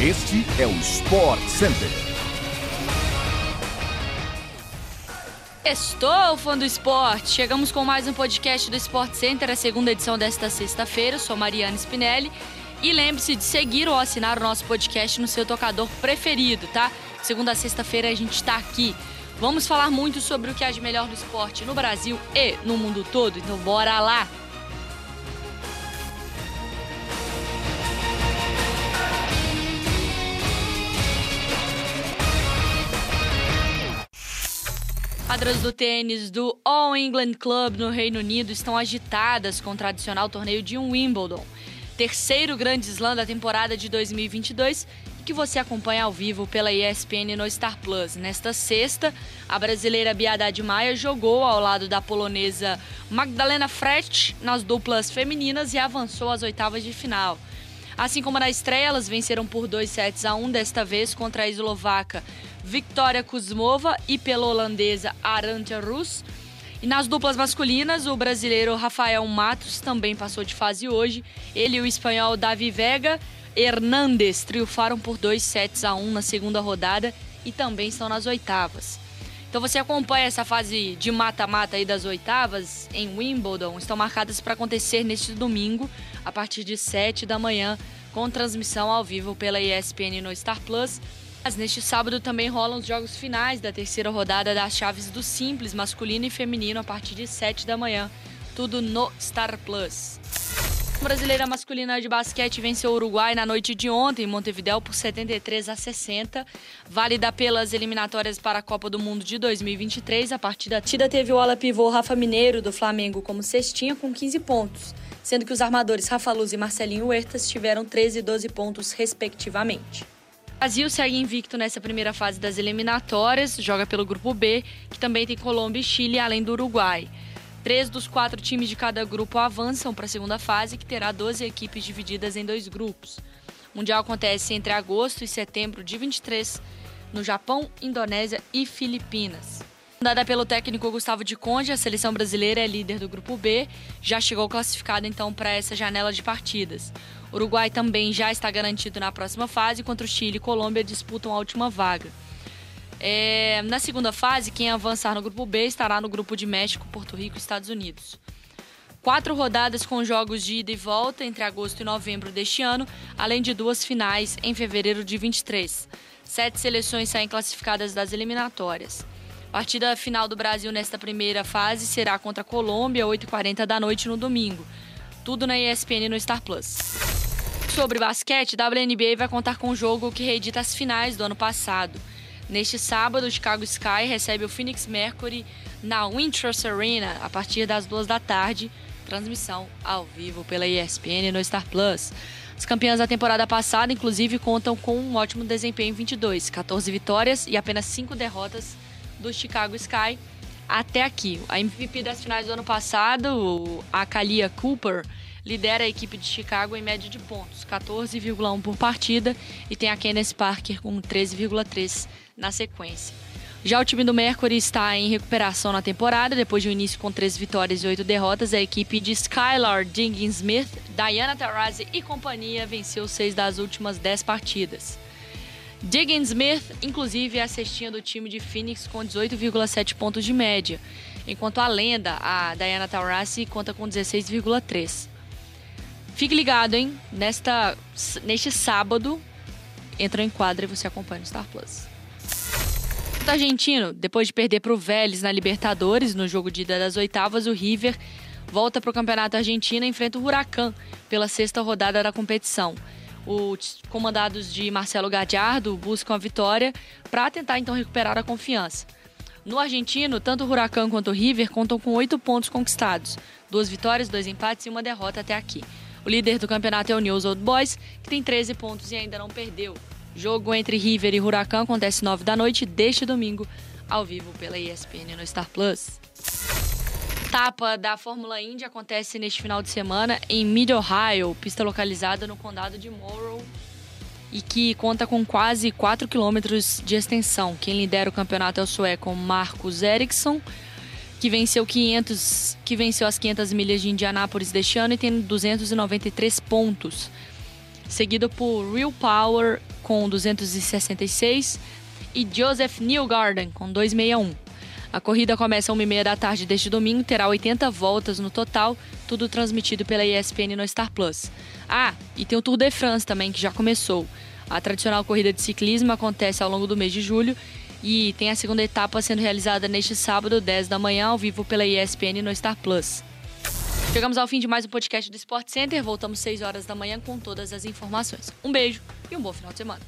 Este é o Sport Center. Estou fã do esporte. Chegamos com mais um podcast do Sport Center, a segunda edição desta sexta-feira. Sou Mariana Spinelli. E lembre-se de seguir ou assinar o nosso podcast no seu tocador preferido, tá? Segunda a sexta-feira a gente está aqui. Vamos falar muito sobre o que há de melhor do esporte no Brasil e no mundo todo, então bora lá! Quadras do tênis do All England Club no Reino Unido estão agitadas com o tradicional torneio de Wimbledon, terceiro grande slam da temporada de 2022 e que você acompanha ao vivo pela ESPN no Star Plus. Nesta sexta, a brasileira Biadad Maia jogou ao lado da polonesa Magdalena Frech nas duplas femininas e avançou às oitavas de final. Assim como na estreia, elas venceram por 2 sets a 1, desta vez contra a eslovaca Victoria Kuzmova e pela holandesa Arantja Rus. E nas duplas masculinas, o brasileiro Rafael Matos também passou de fase hoje. Ele e o espanhol Davi Vega Hernandes triunfaram por 2 sets a 1 na segunda rodada e também estão nas oitavas. Então você acompanha essa fase de mata-mata aí das oitavas em Wimbledon. Estão marcadas para acontecer neste domingo, a partir de 7 da manhã, com transmissão ao vivo pela ESPN no Star Plus. Mas neste sábado também rolam os jogos finais da terceira rodada das chaves do simples masculino e feminino a partir de 7 da manhã. Tudo no Star Plus. A brasileira masculina de basquete venceu o Uruguai na noite de ontem em Montevideo por 73 a 60, válida pelas eliminatórias para a Copa do Mundo de 2023. A partida teve o ala pivô Rafa Mineiro do Flamengo como cestinha com 15 pontos, sendo que os armadores Rafa Luz e Marcelinho Huertas tiveram 13 e 12 pontos respectivamente. O Brasil segue invicto nessa primeira fase das eliminatórias, joga pelo grupo B, que também tem Colômbia e Chile, além do Uruguai. Três dos quatro times de cada grupo avançam para a segunda fase, que terá 12 equipes divididas em dois grupos. O Mundial acontece entre agosto e setembro de 23 no Japão, Indonésia e Filipinas. Dada pelo técnico Gustavo de Conde, a seleção brasileira é líder do grupo B, já chegou classificada então para essa janela de partidas. O Uruguai também já está garantido na próxima fase, contra o Chile e Colômbia disputam a última vaga. É, na segunda fase, quem avançar no grupo B estará no grupo de México, Porto Rico e Estados Unidos. Quatro rodadas com jogos de ida e volta entre agosto e novembro deste ano, além de duas finais em fevereiro de 23. Sete seleções saem classificadas das eliminatórias. A partida final do Brasil nesta primeira fase será contra a Colômbia, 8h40 da noite no domingo. Tudo na ESPN no Star Plus sobre basquete, WNBA vai contar com um jogo que reedita as finais do ano passado. Neste sábado, o Chicago Sky recebe o Phoenix Mercury na Wintrust Arena a partir das duas da tarde. Transmissão ao vivo pela ESPN no Star Plus. As campeãs da temporada passada, inclusive, contam com um ótimo desempenho em 22, 14 vitórias e apenas 5 derrotas do Chicago Sky até aqui. A MVP das finais do ano passado, a Kalia Cooper, lidera a equipe de Chicago em média de pontos, 14,1 por partida, e tem a Kenneth Parker com 13,3 na sequência. Já o time do Mercury está em recuperação na temporada, depois de um início com 3 vitórias e 8 derrotas. A equipe de Skylar Diggins Smith, Diana Taurasi e companhia venceu 6 das últimas 10 partidas. Diggins Smith, inclusive, é a cestinha do time de Phoenix com 18,7 pontos de média, enquanto a lenda, a Diana Taurasi, conta com 16,3. Fique ligado, hein? Nesta, neste sábado, entra em quadra e você acompanha o Star Plus. O argentino, depois de perder para o Vélez na Libertadores, no jogo de ida das oitavas, o River volta para o Campeonato Argentino e enfrenta o Huracan pela sexta rodada da competição. Os comandados de Marcelo Gadiardo buscam a vitória para tentar então recuperar a confiança. No argentino, tanto o Huracan quanto o River contam com oito pontos conquistados, duas vitórias, dois empates e uma derrota até aqui. O líder do campeonato é o News Old Boys, que tem 13 pontos e ainda não perdeu. Jogo entre River e Huracan acontece 9 da noite deste domingo, ao vivo pela ESPN no Star Plus. Etapa da Fórmula Indy acontece neste final de semana em Mid Ohio, pista localizada no condado de Morrow e que conta com quase 4 quilômetros de extensão. Quem lidera o campeonato é o sueco Marcus Ericsson, que venceu 500, que venceu as 500 milhas de Indianápolis deste ano e tem 293 pontos. seguido por Real Power com 266 e Joseph Newgarden com 261. A corrida começa às 1h30 da tarde deste domingo, terá 80 voltas no total, tudo transmitido pela ESPN no Star Plus. Ah, e tem o Tour de France também, que já começou. A tradicional corrida de ciclismo acontece ao longo do mês de julho e tem a segunda etapa sendo realizada neste sábado, 10 da manhã, ao vivo pela ESPN no Star Plus. Chegamos ao fim de mais um podcast do Sport Center. Voltamos 6 horas da manhã com todas as informações. Um beijo e um bom final de semana.